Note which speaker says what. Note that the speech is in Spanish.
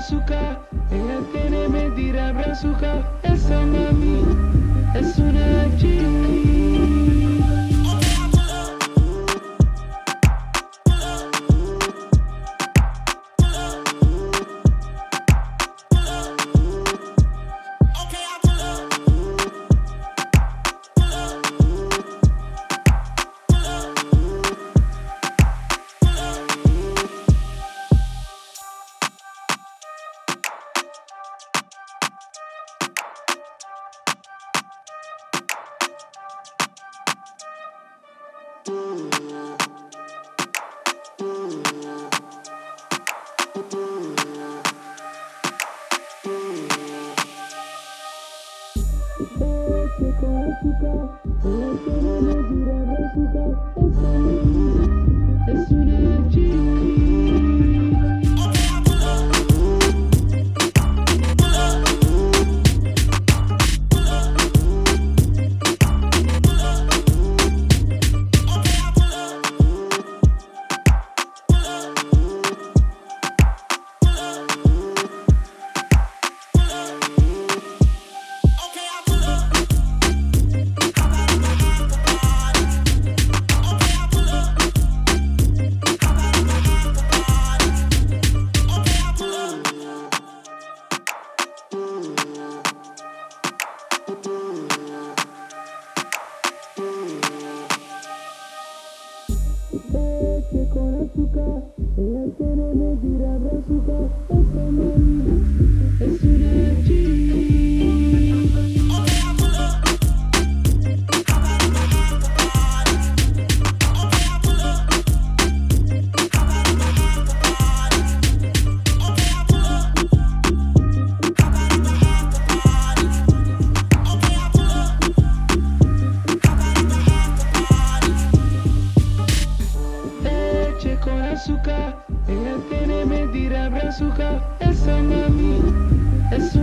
Speaker 1: azúcar. Ella tiene mentira brazuca. Esa Thank you. Ella tiene mentira brazuca. Esa Azúcar. Ella tiene mentira brazuca. Esa mami es.